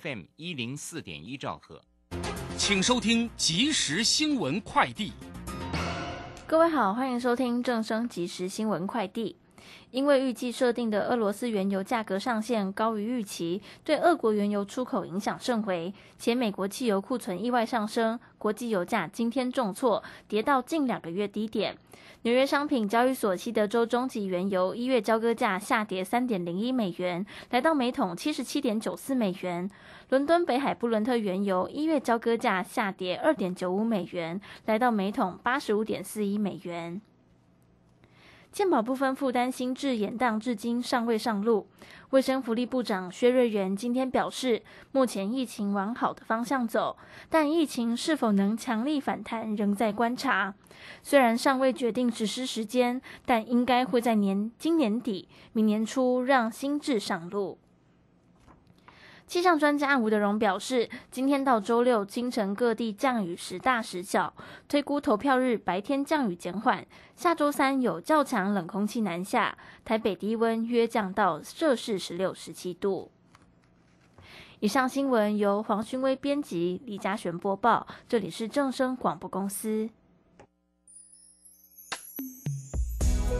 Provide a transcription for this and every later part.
FM 一零四点一兆赫，请收听即时新闻快递。各位好，欢迎收听正声即时新闻快递。因为预计设定的俄罗斯原油价格上限高于预期，对俄国原油出口影响甚微，且美国汽油库存意外上升，国际油价今天重挫，跌到近两个月低点。纽约商品交易所西德州中级原油一月交割价下跌三点零一美元，来到每桶七十七点九四美元。伦敦北海布伦特原油一月交割价下跌二点九五美元，来到每桶八十五点四一美元。健保部分负担新制延宕至今尚未上路。卫生福利部长薛瑞元今天表示，目前疫情往好的方向走，但疫情是否能强力反弹仍在观察。虽然尚未决定实施时间，但应该会在年今年底、明年初让新制上路。气象专家吴德荣表示，今天到周六清晨各地降雨时大时小，推估投票日白天降雨减缓。下周三有较强冷空气南下，台北低温约降到摄氏十六、十七度。以上新闻由黄勋威编辑，李嘉璇播报。这里是正声广播公司。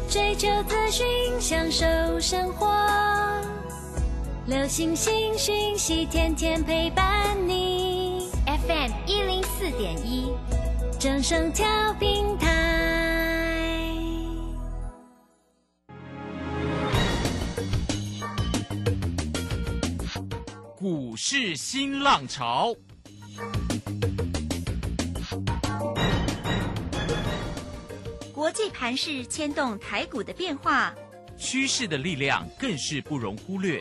追求资讯，享受生活。流星星讯息，天天陪伴你。FM 一零四点一，正声调平台。股市新浪潮，国际盘势牵动台股的变化，趋势的力量更是不容忽略。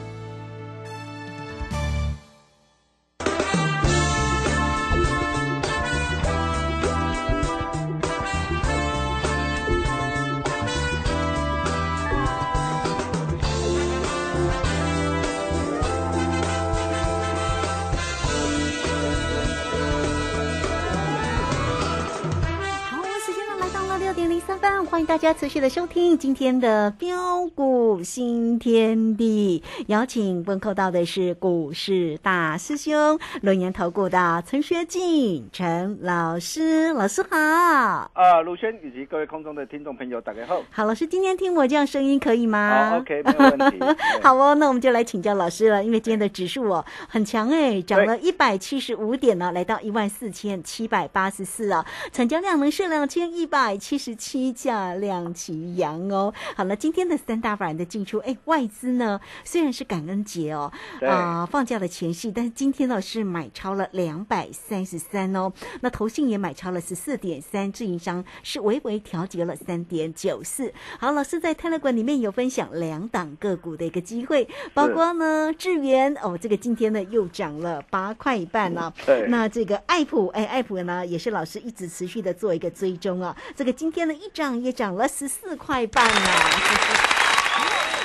大家持续的收听今天的标股新天地，邀请问候到的是股市大师兄轮研投顾的陈学进陈老师，老师好。啊，卢轩以及各位空中的听众朋友，大家好。好，老师今天听我这样声音可以吗？好，OK，没有问题。好哦，那我们就来请教老师了，因为今天的指数哦很强哎，涨了一百七十五点呢，来到一万四千七百八十四啊，成交量能是两千一百七十七价。量齐扬哦，好了，今天的三大法人的进出，哎，外资呢虽然是感恩节哦，啊放假的前夕，但是今天呢是买超了两百三十三哦，那投信也买超了十四点三，自营商是微微调节了三点九四。好，老师在泰勒馆里面有分享两档个股的一个机会，包括呢智源哦，这个今天呢又涨了八块半呢，那这个爱普哎爱普呢也是老师一直持续的做一个追踪啊，这个今天呢一涨也。涨了十四块半呢。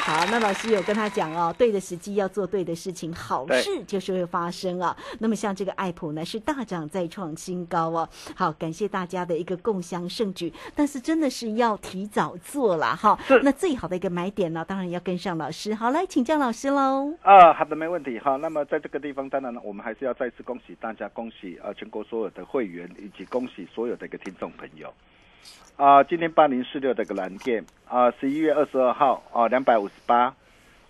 好，那老师有跟他讲哦，对的时机要做对的事情，好事就是会发生啊。那么像这个爱普呢，是大涨再创新高哦。好，感谢大家的一个共襄盛举，但是真的是要提早做了哈。那最好的一个买点呢，当然要跟上老师。好，来请教老师喽。啊，好的，没问题。哈，那么在这个地方，当然呢，我们还是要再次恭喜大家，恭喜啊全国所有的会员，以及恭喜所有的一个听众朋友。啊，今天八零四六的个蓝电啊，十一月二十二号啊，两百五十八啊，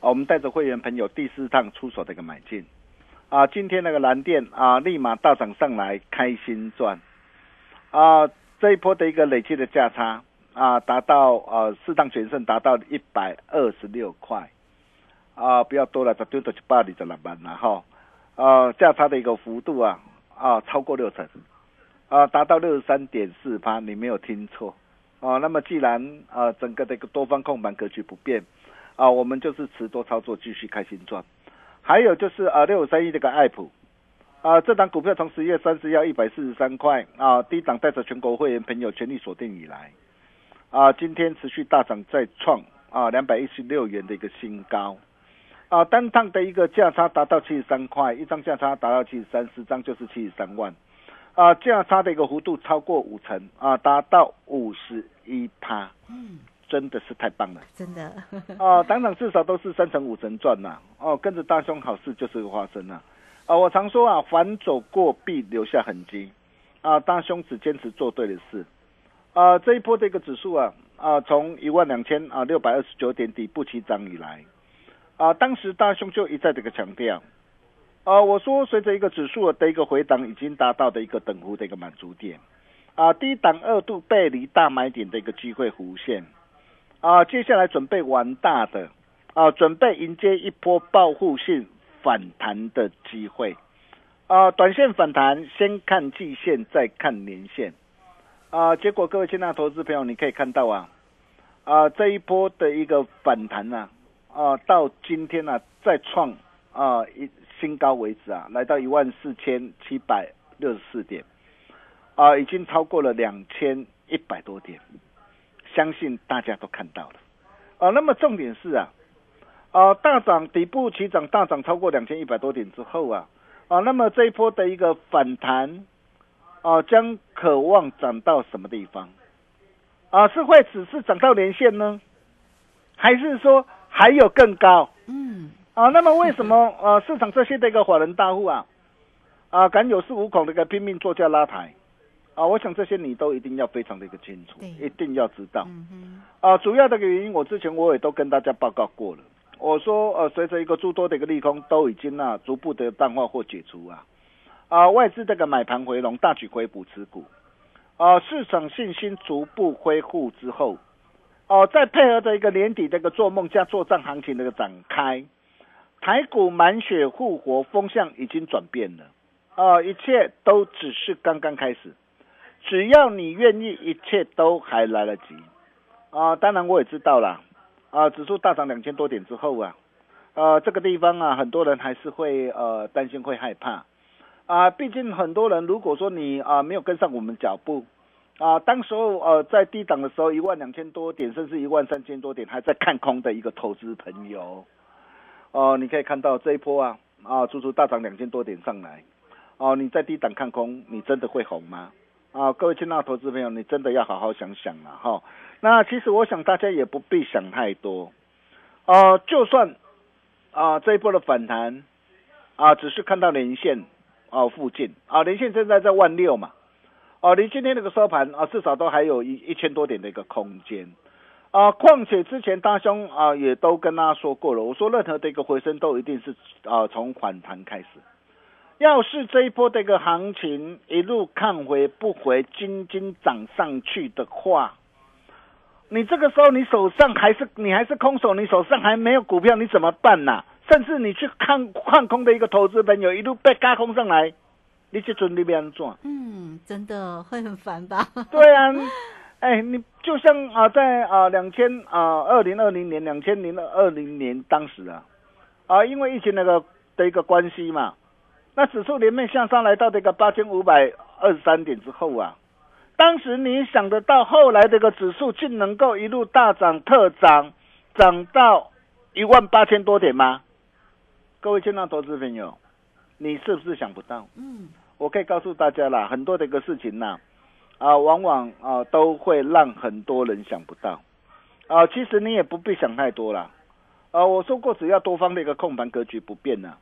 我们带着会员朋友第四趟出手的一个买进。啊，今天那个蓝电啊，立马大涨上来，开心赚。啊，这一波的一个累计的价差啊，达到呃四趟全胜，达到一百二十六块。啊，不要多了，这丢到去八里的老板了哈。呃价差的一个幅度啊啊超过六成，啊达到六十三点四八，你没有听错啊。那么既然啊整个的一个多方控盘格局不变啊，我们就是持多操作，继续开心赚。还有就是啊六五三一这个爱普啊，这档股票从十月三十要一百四十三块啊，低档带着全国会员朋友全力锁定以来啊，今天持续大涨再创啊两百一十六元的一个新高。啊，单趟的一个价差达到七十三块，一张价差达到七十三，十张就是七十三万，啊，价差的一个幅度超过五成，啊，达到五十一趴，嗯，真的是太棒了，真的，啊，当场至少都是三成五成赚呐，哦，跟着大兄好事就是个发生呐，啊，我常说啊，反走过必留下痕迹，啊，大兄只坚持做对的事，啊，这一波这个指数啊，啊，从一万两千啊六百二十九点底部起涨以来。啊，当时大兄就一再这个强调，啊，我说随着一个指数的一个回档，已经达到的一个等幅的一个满足点，啊，低档二度背离大买点的一个机会弧线，啊，接下来准备玩大的，啊，准备迎接一波报复性反弹的机会，啊，短线反弹先看季线，再看年线，啊，结果各位亲爱的投资朋友，你可以看到啊，啊，这一波的一个反弹啊。啊，到今天呢，再创啊一新高为止啊，来到一万四千七百六十四点，啊，已经超过了两千一百多点，相信大家都看到了。啊，那么重点是啊，啊大涨底部起涨大涨超过两千一百多点之后啊，啊，那么这一波的一个反弹啊，将渴望涨到什么地方？啊，是会只是涨到连线呢，还是说？还有更高，嗯，啊，那么为什么呃市场这些的一个法人大户啊，啊敢有恃无恐的一个拼命做价拉抬，啊，我想这些你都一定要非常的一个清楚，一定要知道，啊，主要的个原因我之前我也都跟大家报告过了，我说呃随着一个诸多的一个利空都已经啊逐步的淡化或解除啊，啊外资这个买盘回笼大举回补持股，啊市场信心逐步恢复之后。哦，再配合着一个年底这个做梦加做账行情的一个展开，台股满血复活风向已经转变了，啊，一切都只是刚刚开始，只要你愿意，一切都还来得及，啊，当然我也知道了，啊，指数大涨两千多点之后啊，呃，这个地方啊，很多人还是会呃担心会害怕，啊，毕竟很多人如果说你啊没有跟上我们脚步。啊，当时候呃，在低档的时候，一万两千多点，甚至一万三千多点，还在看空的一个投资朋友，哦，你可以看到这一波啊，啊，足足大涨两千多点上来，哦，你在低档看空，你真的会红吗？啊，各位亲爱的投资朋友，你真的要好好想想了哈。那其实我想大家也不必想太多，啊，就算啊这一波的反弹啊，只是看到连线啊附近啊，连线现在在万六嘛。哦，离今天那个收盘啊，至少都还有一一千多点的一个空间啊。况且之前大兄啊也都跟大家说过了，我说任何的一个回升都一定是啊从反弹开始。要是这一波的一个行情一路看回不回，金金涨上去的话，你这个时候你手上还是你还是空手，你手上还没有股票，你怎么办呢？甚至你去看看空的一个投资朋友一路被嘎空上来。你去准备边做？嗯，真的会很烦吧？对啊，哎，你就像啊，在啊两千啊二零二零年、两千零二零年当时啊，啊，因为疫情那个的一个关系嘛，那指数连面向上来到这个八千五百二十三点之后啊，当时你想得到后来这个指数竟能够一路大涨特涨，涨到一万八千多点吗？各位亲爱的投资朋友。你是不是想不到？嗯，我可以告诉大家啦，很多的一个事情呐，啊，啊往往啊都会让很多人想不到，啊，其实你也不必想太多啦，啊，我说过只要多方的一个控盘格局不变呢，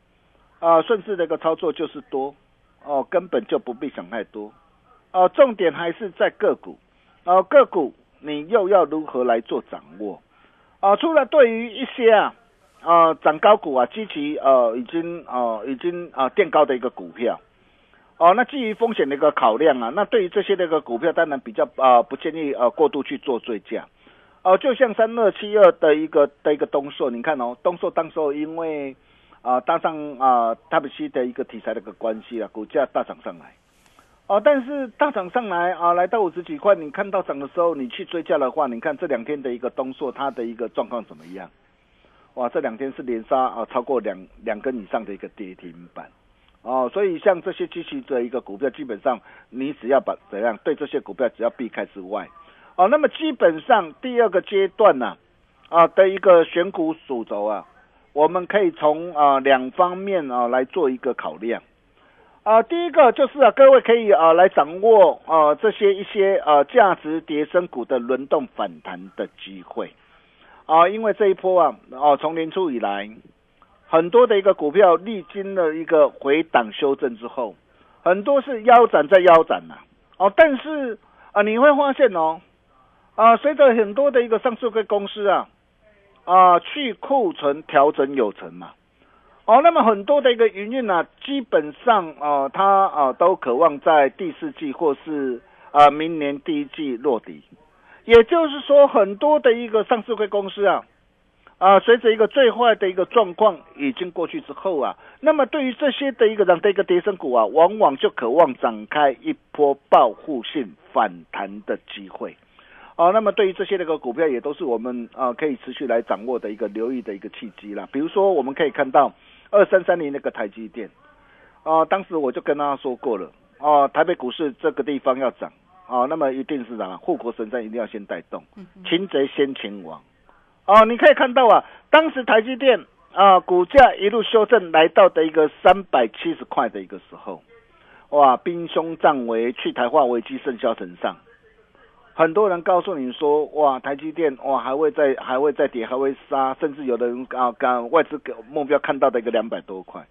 啊，顺势的一个操作就是多，哦，根本就不必想太多，哦，重点还是在个股，啊，个股你又要如何来做掌握？啊，除了对于一些啊。啊，涨高股啊，积极呃，已经呃，已经啊垫高的一个股票，哦，那基于风险的一个考量啊，那对于这些那个股票，当然比较啊不建议呃过度去做追加，哦，就像三二七二的一个的一个东硕，你看哦，东硕当时候因为啊，搭上啊 Type C 的一个题材的一个关系啊，股价大涨上来。哦，但是大涨上来啊，来到五十几块，你看到涨的时候，你去追价的话，你看这两天的一个东硕它的一个状况怎么样？哇，这两天是连杀啊，超过两两根以上的一个跌停板。哦，所以像这些机器的一个股票，基本上你只要把怎样对这些股票只要避开之外，哦，那么基本上第二个阶段呢，啊的一个选股主轴啊，我们可以从啊两方面啊来做一个考量。啊，第一个就是啊，各位可以啊来掌握啊这些一些啊价值叠升股的轮动反弹的机会。啊，因为这一波啊，哦从年初以来。很多的一个股票历经了一个回档修正之后，很多是腰斩再腰斩呐，哦，但是啊，你会发现哦，啊，随着很多的一个上市公司啊，啊，去库存调整有成嘛，哦，那么很多的一个营运呢，基本上啊，它啊都渴望在第四季或是啊明年第一季落地，也就是说，很多的一个上市公司啊。啊，随着一个最坏的一个状况已经过去之后啊，那么对于这些的一个这样的一个跌升股啊，往往就渴望展开一波报复性反弹的机会。啊，那么对于这些那个股票也都是我们啊可以持续来掌握的一个留意的一个契机啦。比如说，我们可以看到二三三零那个台积电啊，当时我就跟大家说过了啊，台北股市这个地方要涨啊，那么一定是涨，护国神山一定要先带动，擒贼先擒王。哦，你可以看到啊，当时台积电啊股价一路修正来到的一个三百七十块的一个时候，哇，兵凶战危，去台化危机甚嚣尘上，很多人告诉你说，哇，台积电哇还会再还会再跌，还会杀，甚至有的人啊，刚外资目标看到的一个两百多块。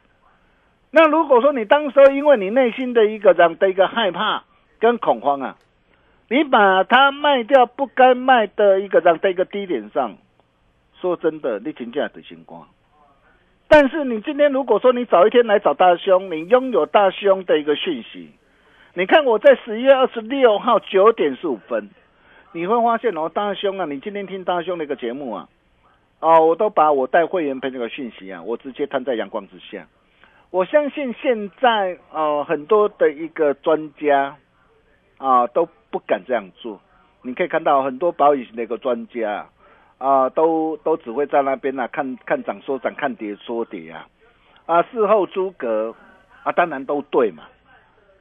那如果说你当时因为你内心的一个这样的一个害怕跟恐慌啊，你把它卖掉不该卖的一个这样的一个低点上。说真的，你请假的星光。但是你今天如果说你早一天来找大兄，你拥有大兄的一个讯息，你看我在十一月二十六号九点十五分，你会发现哦，大兄啊，你今天听大兄的一个节目啊，哦，我都把我带会员朋友的讯息啊，我直接摊在阳光之下。我相信现在呃很多的一个专家啊都不敢这样做。你可以看到很多保险的一个专家。啊，都都只会在那边呢，看看涨说涨，看跌说跌啊，啊，事后诸葛啊，当然都对嘛，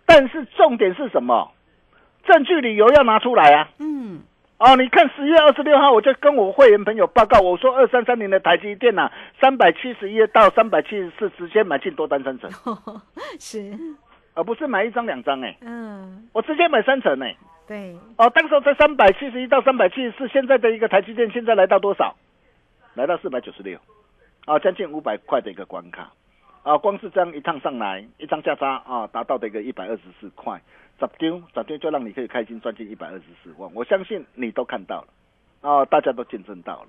但是重点是什么？证据理由要拿出来啊。嗯。哦，你看十月二十六号，我就跟我会员朋友报告，我说二三三零的台积电呐，三百七十一到三百七十四直接买进多单三成。是。而不是买一张两张哎。嗯。我直接买三成哎。对。哦，当时在三百七十一到三百七十四，现在的一个台积电现在来到多少？来到四百九十六，啊，将近五百块的一个关卡，啊，光是这样一趟上来，一张价差啊，达到的一个一百二十四块，咋丢咋丢就让你可以开心赚进一百二十四万，我相信你都看到了，啊，大家都见证到了，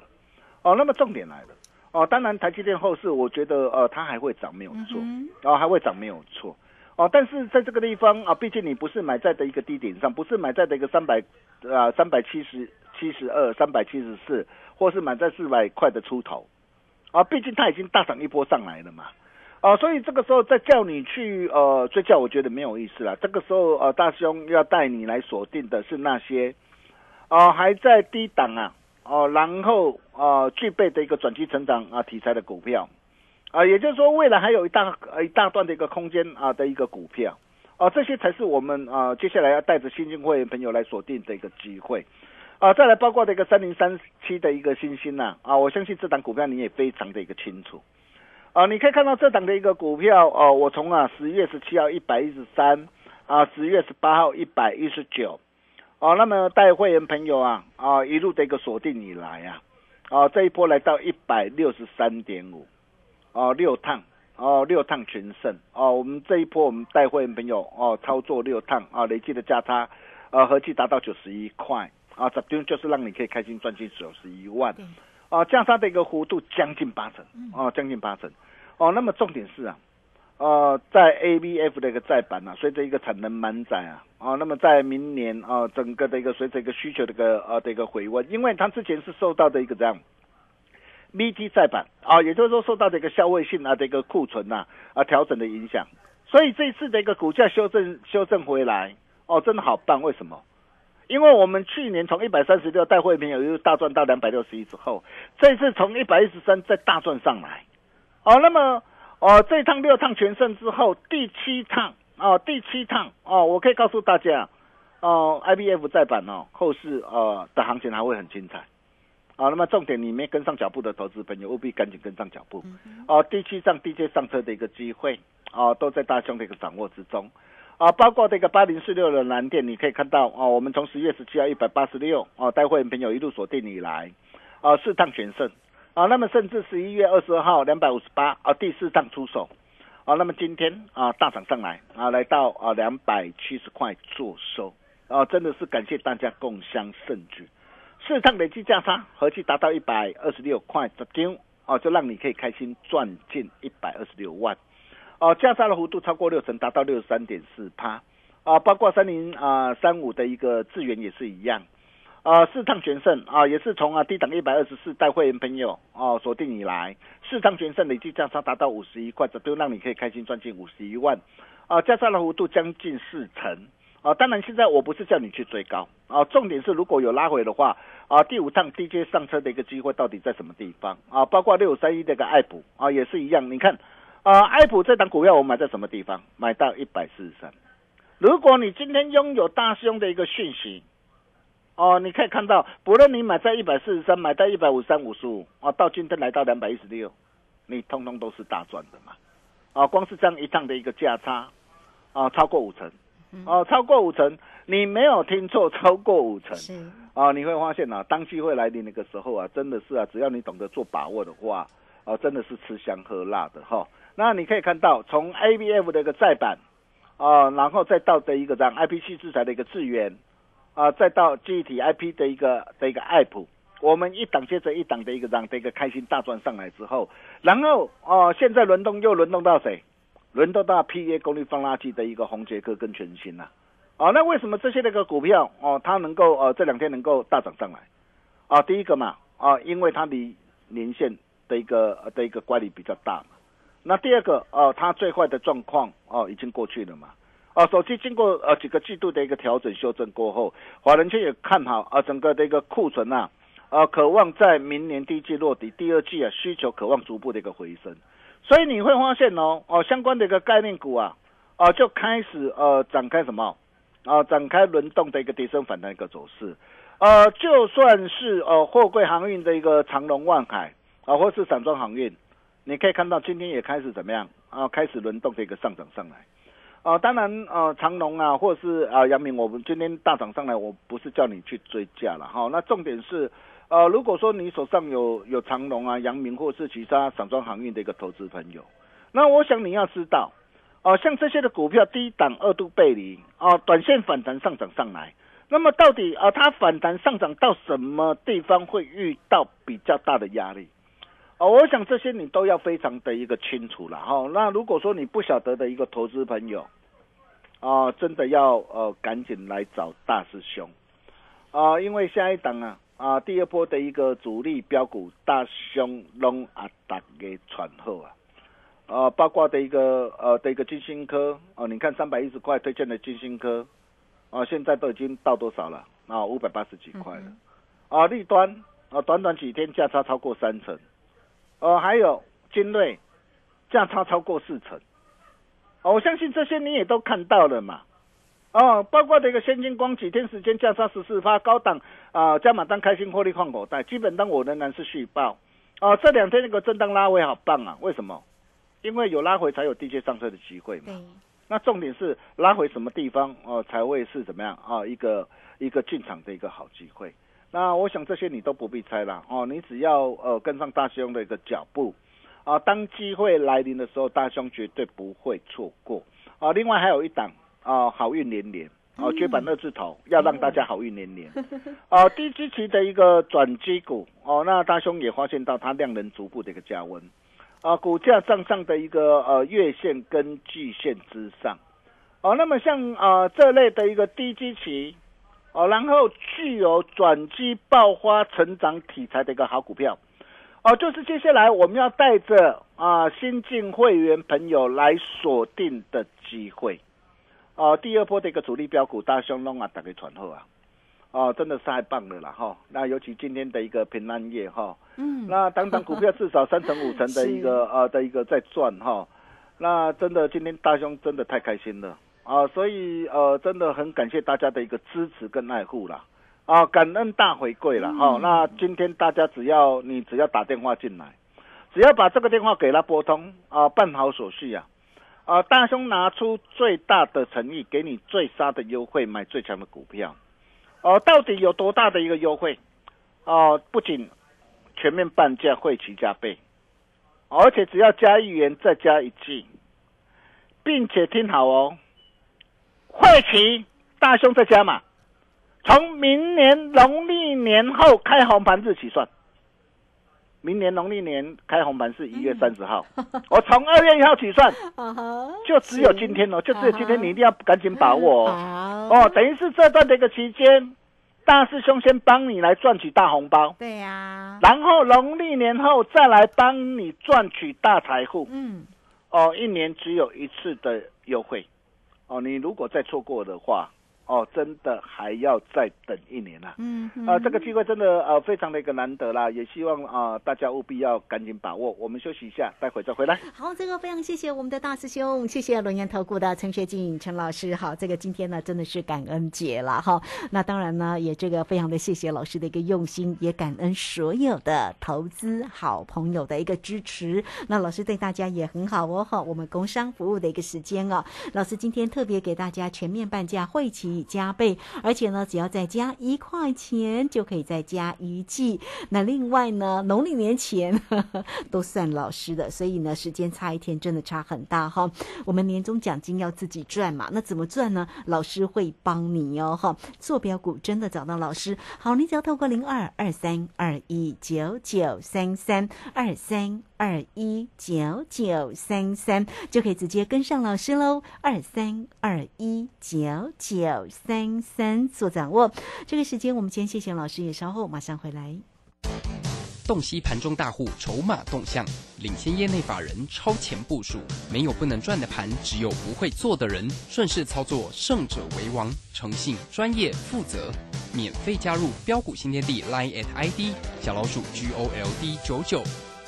哦，那么重点来了，哦，当然台积电后市，我觉得呃，它还会涨没有错，哦，还会涨没有错。哦，但是在这个地方啊，毕竟你不是买在的一个低点上，不是买在的一个三百啊三百七十七十二、三百七十四，或是买在四百块的出头，啊，毕竟它已经大涨一波上来了嘛，啊，所以这个时候再叫你去呃追价，我觉得没有意思了。这个时候呃，大兄要带你来锁定的是那些啊还在低档啊哦，然后啊具备的一个转机成长啊题材的股票。啊，也就是说，未来还有一大一大段的一个空间啊的一个股票，啊，这些才是我们啊接下来要带着新进会员朋友来锁定的一个机会，啊，再来包括这个三零三七的一个新星呐，啊，我相信这档股票你也非常的一个清楚，啊，你可以看到这档的一个股票，哦，我从啊十月十七号一百一十三，啊十月十八号一百一十九，哦，那么带会员朋友啊，啊一路的一个锁定以来啊，啊这一波来到一百六十三点五。哦，六趟哦，六趟全胜哦。我们这一波我们带会员朋友哦，操作六趟啊，累计的价差呃合计达到九十一块啊，这边就是让你可以开心赚进九十一万啊，价差的一个幅度将近八成哦，将近八成哦。那么重点是啊，呃，在 A B F 的一个再版啊，随着一个产能满载啊，啊，那么在明年啊，整个的一个随着一个需求的一个呃的一个回温，因为它之前是受到的一个这样。，VT 再版啊，也就是说受到这个消费性啊这个库存呐啊调整的影响，所以这次的一个股价修正修正回来哦，真的好棒，为什么？因为我们去年从一百三十六带会员有一大赚到两百六十一之后，这次从一百一十三再大赚上来，哦，那么哦这趟六趟全胜之后，第七趟哦第七趟哦，我可以告诉大家哦，IBF 再版哦，后市呃的行情还会很精彩，啊，那么重点你没跟上脚步的投资朋友务必赶紧跟上脚步，哦，第七上 DJ 上车的一个机会哦，都在大兄的一个掌握之中。啊，包括这个八零四六的蓝电，你可以看到哦，我们从十月十七号一百八十六哦，带会员朋友一路锁定以来，啊，四趟全胜。啊，那么甚至十一月二十二号两百五十八啊，第四趟出手。啊，那么今天啊大涨上来啊，来到啊两百七十块做收。啊，真的是感谢大家共襄盛举，四趟累计价差合计达到一百二十六块丢哦，就让你可以开心赚进一百二十六万。哦，价差的幅度超过六成，达到六十三点四趴，啊，包括三零啊三五的一个资源也是一样，啊，四趟全胜啊，也是从啊低档一百二十四带会员朋友哦锁定以来，四趟全胜累计价差达到五十一块，这都让你可以开心赚进五十一万，啊，价差的幅度将近四成，啊，当然现在我不是叫你去追高，啊，重点是如果有拉回的话，啊，第五趟 DJ 上车的一个机会到底在什么地方？啊，包括六五三一这个爱普啊也是一样，你看。啊，爱普这档股票我买在什么地方？买到一百四十三。如果你今天拥有大兄的一个讯息，哦，你可以看到，不论你买在一百四十三，买到一百五三、五十五，啊，到今天来到两百一十六，你通通都是大赚的嘛。啊，光是这样一趟的一个价差，啊，超过五成，哦，超过五成，你没有听错，超过五成。啊，你会发现啊，当机会来临那个时候啊，真的是啊，只要你懂得做把握的话，啊，真的是吃香喝辣的哈。那你可以看到，从 A B F 的一个再版，啊，然后再到的一个这样 I P C 制裁的一个资源，啊，再到记忆体 I P 的一个的一个 App，我们一档接着一档的一个这样的一个开心大赚上来之后，然后哦，现在轮动又轮动到谁？轮动到 P A 功率放垃圾的一个红杰克跟全新呐，啊，那为什么这些那个股票哦，它能够呃这两天能够大涨上来？啊，第一个嘛，啊，因为它离年线的一个的一个乖离比较大嘛。那第二个哦，它最坏的状况哦已经过去了嘛？啊，手机经过呃几个季度的一个调整修正过后，华人圈也看好啊，整个的一个库存呐，啊，渴望在明年第一季落底，第二季啊需求渴望逐步的一个回升，所以你会发现哦哦相关的一个概念股啊，啊就开始呃展开什么啊展开轮动的一个跌升反弹一个走势，呃就算是呃货柜航运的一个长龙万海啊，或是散装航运。你可以看到今天也开始怎么样啊？开始轮动的一个上涨上来，啊，当然呃，长隆啊，或者是啊，阳明，我们今天大涨上来，我不是叫你去追价了哈。那重点是，呃，如果说你手上有有长隆啊、阳明或是其他散装航运的一个投资朋友，那我想你要知道，哦，像这些的股票低档二度背离，哦，短线反弹上涨上来，那么到底啊，它反弹上涨到什么地方会遇到比较大的压力？哦，我想这些你都要非常的一个清楚了哈。那如果说你不晓得的一个投资朋友，啊，真的要呃赶紧来找大师兄啊，因为下一档啊啊第二波的一个主力标股大熊龙啊大给喘后啊，啊包括的一个呃的一个金星科哦，你看三百一十块推荐的金星科啊，现在都已经到多少了？啊？五百八十几块了。啊，立端啊，短短几天价差超过三成。哦，还有金锐价差超过四成，哦，我相信这些你也都看到了嘛，哦，包括这个先进光几天时间价差十四发，高档啊加码单开心获利换口袋，基本单我仍然是续报，哦，这两天那个震荡拉回好棒啊，为什么？因为有拉回才有低阶上车的机会嘛，那重点是拉回什么地方哦才会是怎么样啊一个一个进场的一个好机会。那我想这些你都不必猜了哦，你只要呃跟上大兄的一个脚步啊，当机会来临的时候，大兄绝对不会错过啊。另外还有一档啊，好运连连哦，绝版二字头，要让大家好运连连啊。低基期的一个转机股哦，那大兄也发现到它量能逐步的一个加温啊，股价上上的一个呃月线跟季线之上哦，那么像啊这类的一个低基期。哦，然后具有转机爆发成长题材的一个好股票，哦，就是接下来我们要带着啊新进会员朋友来锁定的机会。哦，第二波的一个主力标股大雄龙啊，打给传后啊，哦，真的是太棒了啦哈。那尤其今天的一个平安夜哈，嗯，那等等股票至少 三成五成的一个呃的一个在赚哈。那真的今天大雄真的太开心了啊，所以呃真的很感谢大家的一个支持跟爱护啦。啊，感恩大回馈了哈。那今天大家只要你只要打电话进来，只要把这个电话给他拨通啊，办好手续啊。啊，大兄拿出最大的诚意，给你最杀的优惠，买最强的股票。哦，到底有多大的一个优惠？哦，不仅全面半价，会期加倍，而且只要加一元再加一季，并且听好哦，会期大兄再加码，从明年农历年后开红盘日起算。明年农历年开红盘是一月三十号，我从二月一号起算，就只有今天哦，就只有今天，你一定要赶紧把握哦。哦，等于是这段的一个期间，大师兄先帮你来赚取大红包，对呀，然后农历年后再来帮你赚取大财富。嗯，哦，一年只有一次的优惠，哦，你如果再错过的话。哦，真的还要再等一年了。嗯，啊，这个机会真的呃非常的一个难得啦，也希望啊大家务必要赶紧把握。我们休息一下，待会再回来。好，这个非常谢谢我们的大师兄，谢谢龙岩投顾的陈学进陈老师。好，这个今天呢真的是感恩节了哈。那当然呢，也这个非常的谢谢老师的一个用心，也感恩所有的投资好朋友的一个支持。那老师对大家也很好哦哈。我们工商服务的一个时间哦，老师今天特别给大家全面半价会期。以加倍，而且呢，只要再加一块钱，就可以再加一季。那另外呢，农历年前 都算老师的，所以呢，时间差一天真的差很大哈。我们年终奖金要自己赚嘛，那怎么赚呢？老师会帮你哦哈。坐标股真的找到老师，好，你只要透过零二二三二一九九三三二三。二一九九三三就可以直接跟上老师喽，二三二一九九三三做掌握。这个时间我们先谢谢老师，也稍后马上回来。洞悉盘中大户筹码动向，领先业内法人超前部署，没有不能赚的盘，只有不会做的人。顺势操作，胜者为王。诚信、专业、负责，免费加入标股新天地 Line at ID 小老鼠 G O L D 九九。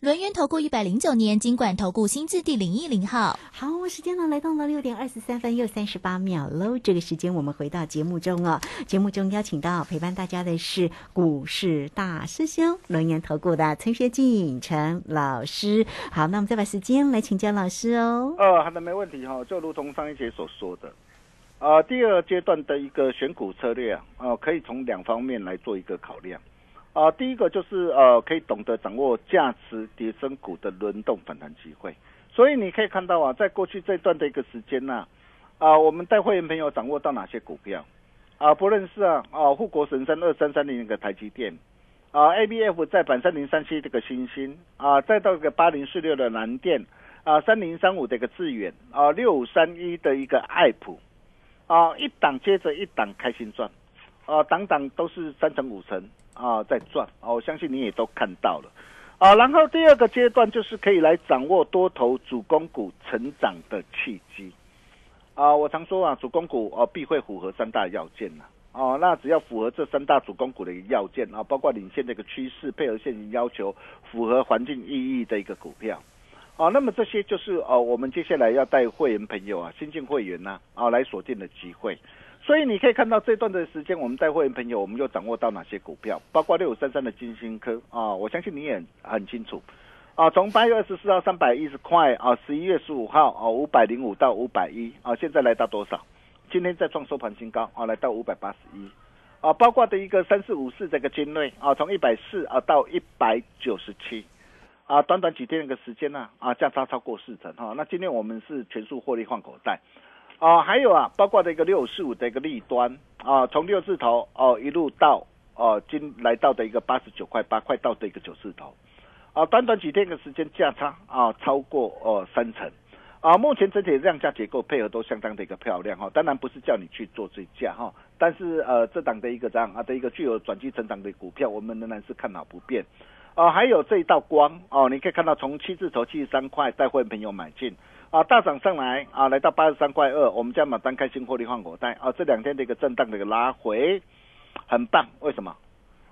轮源投顾一百零九年金管投顾新字第零一零号，好，时间呢来到了六点二十三分又三十八秒喽。这个时间我们回到节目中哦，节目中邀请到陪伴大家的是股市大师兄轮源投顾的陈学进陈老师。好，那我们再把时间来请教老师哦。呃，好的，没问题哈。就如同上一节所说的，啊，第二阶段的一个选股策略啊，啊，可以从两方面来做一个考量。啊，第一个就是呃，可以懂得掌握价值叠升股的轮动反弹机会。所以你可以看到啊，在过去这段的一个时间呢，啊，我们带会员朋友掌握到哪些股票啊？不认识啊？啊，护国神山二三三零那个台积电啊，A B F 在板三零三七这个新星啊，再到个八零四六的蓝电啊，三零三五的一个致远啊，六五三一的一个爱普啊，一档接着一档开心赚啊，档档都是三成五成。啊，在赚啊！我相信你也都看到了啊。然后第二个阶段就是可以来掌握多头主攻股成长的契机啊。我常说啊，主攻股哦必会符合三大要件呐哦。那只要符合这三大主攻股的一个要件啊，包括领先的一个趋势，配合现行要求，符合环境意义的一个股票啊。那么这些就是哦，我们接下来要带会员朋友啊，新进会员呐啊来锁定的机会。所以你可以看到这段的时间，我们带会员朋友，我们又掌握到哪些股票，包括六五三三的金星科啊，我相信你也很清楚啊。从八月二十四号三百一十块啊，十一月十五号啊五百零五到五百一啊，现在来到多少？今天再创收盘新高啊，来到五百八十一啊。包括的一个三四五四这个金锐啊，从一百四啊到一百九十七啊，短短几天的一个时间呢啊，价差超过四成哈。那今天我们是全数获利换口袋。啊，还有啊，包括的一个六四五的一个利端啊，从六字头哦一路到哦今来到的一个八十九块八，块到的一个九字头，啊，短短几天的时间价差啊超过哦三成，啊，目前整体量价结构配合都相当的一个漂亮哈，当然不是叫你去做追加哈，但是呃这档的一个这样啊的一个具有转机成长的股票，我们仍然是看好不变，啊，还有这一道光哦，你可以看到从七字头七十三块带会朋友买进。啊，大涨上来啊，来到八十三块二，我们家马单开新获利换口袋啊，这两天的一个震荡的一个拉回，很棒，为什么？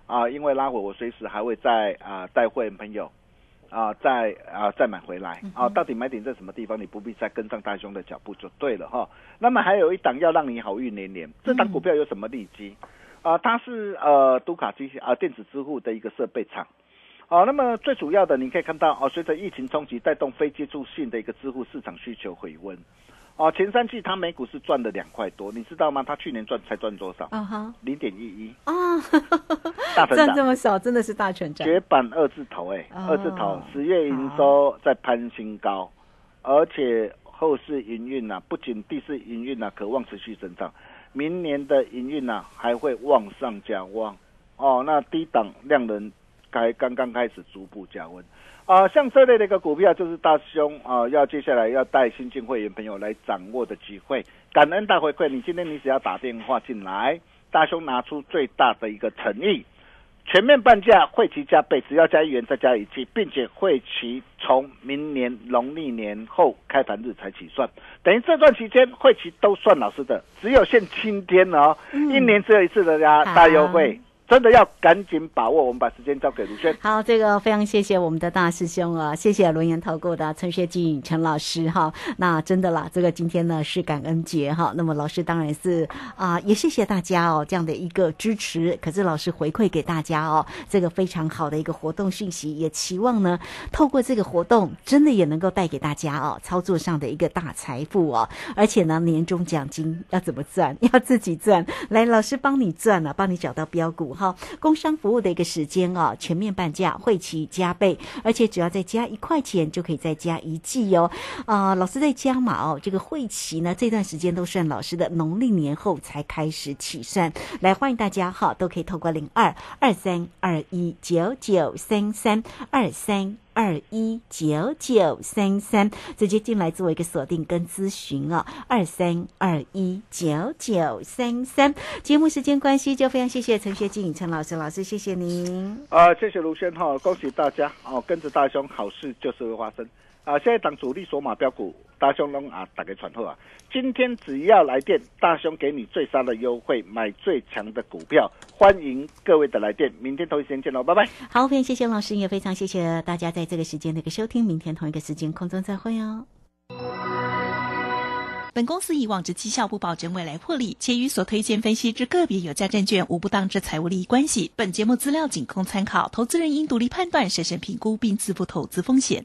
啊，因为拉回我随时还会再啊带会员朋友啊再啊再买回来啊，到底买点在什么地方？你不必再跟上大兄的脚步就对了哈。那么还有一档要让你好运连连，这档股票有什么利基？啊，它是呃读卡机啊电子支付的一个设备厂。好，那么最主要的，你可以看到哦，随着疫情冲击，带动非接触性的一个支付市场需求回温。哦，前三季它每股是赚了两块多，你知道吗？它去年赚才赚多少？啊哈，零点一一啊，大成长，赚这么少，真的是大成长。绝版二字头，哎，二字头，十月营收在攀新高，而且后市营运呐，不仅第四营运呐，渴望持续增长，明年的营运呐还会往上加旺。哦，那低档量能。才刚刚开始逐步降温，啊，像这类的一个股票，就是大兄啊，要接下来要带新进会员朋友来掌握的机会，感恩大回馈。你今天你只要打电话进来，大兄拿出最大的一个诚意，全面半价，会期加倍，只要加一元再加一期，并且会期从明年农历年后开盘日才起算，等于这段期间会期都算老师的，只有限今天哦，一年只有一次的大大优惠。真的要赶紧把握，我们把时间交给卢轩。好，这个非常谢谢我们的大师兄啊，谢谢轮研投顾的陈学进陈老师哈。那真的啦，这个今天呢是感恩节哈，那么老师当然是啊，也谢谢大家哦这样的一个支持。可是老师回馈给大家哦，这个非常好的一个活动讯息，也期望呢透过这个活动，真的也能够带给大家哦操作上的一个大财富哦。而且呢，年终奖金要怎么赚？要自己赚，来老师帮你赚了，帮你找到标股。好，工商服务的一个时间哦，全面半价，会期加倍，而且只要再加一块钱就可以再加一季哦。啊，老师在加码哦，这个会期呢，这段时间都算老师的农历年后才开始起算。来，欢迎大家哈，都可以透过零二二三二一九九三三二三。二一九九三三，直接进来做一个锁定跟咨询哦。二三二一九九三三，节目时间关系，就非常谢谢陈学静陈老师，老师谢谢您。啊，谢谢卢轩哈，恭喜大家哦，跟着大兄，好事就是会发生。啊，现在当主力索马标股，大兄龙啊，打给传后啊。今天只要来电，大兄给你最杀的优惠，买最强的股票，欢迎各位的来电。明天同一时间见喽，拜拜。好，非常谢谢老师，也非常谢谢大家在这个时间的一个收听。明天同一个时间空中再会哦。本公司以往之绩效不保证未来获利，且与所推荐分析之个别有价证券无不当之财务利益关系。本节目资料仅供参考，投资人应独立判断、审慎评估并自负投资风险。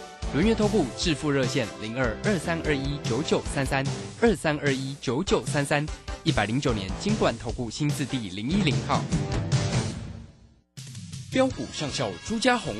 轮月投顾致富热线零二二三二一九九三三二三二一九九三三一百零九年金管投顾新字第零一零号。标股上校朱家红，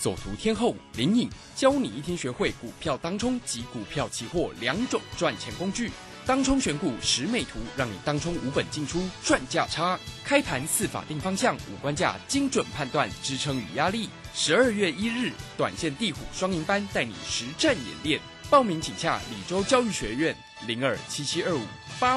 走图天后林颖，教你一天学会股票当冲及股票期货两种赚钱工具。当冲选股十美图，让你当冲无本进出赚价差。开盘四法定方向，五关价精准判断支撑与压力。十二月一日，短线地虎双赢班带你实战演练。报名请洽李州教育学院零二七七二五八。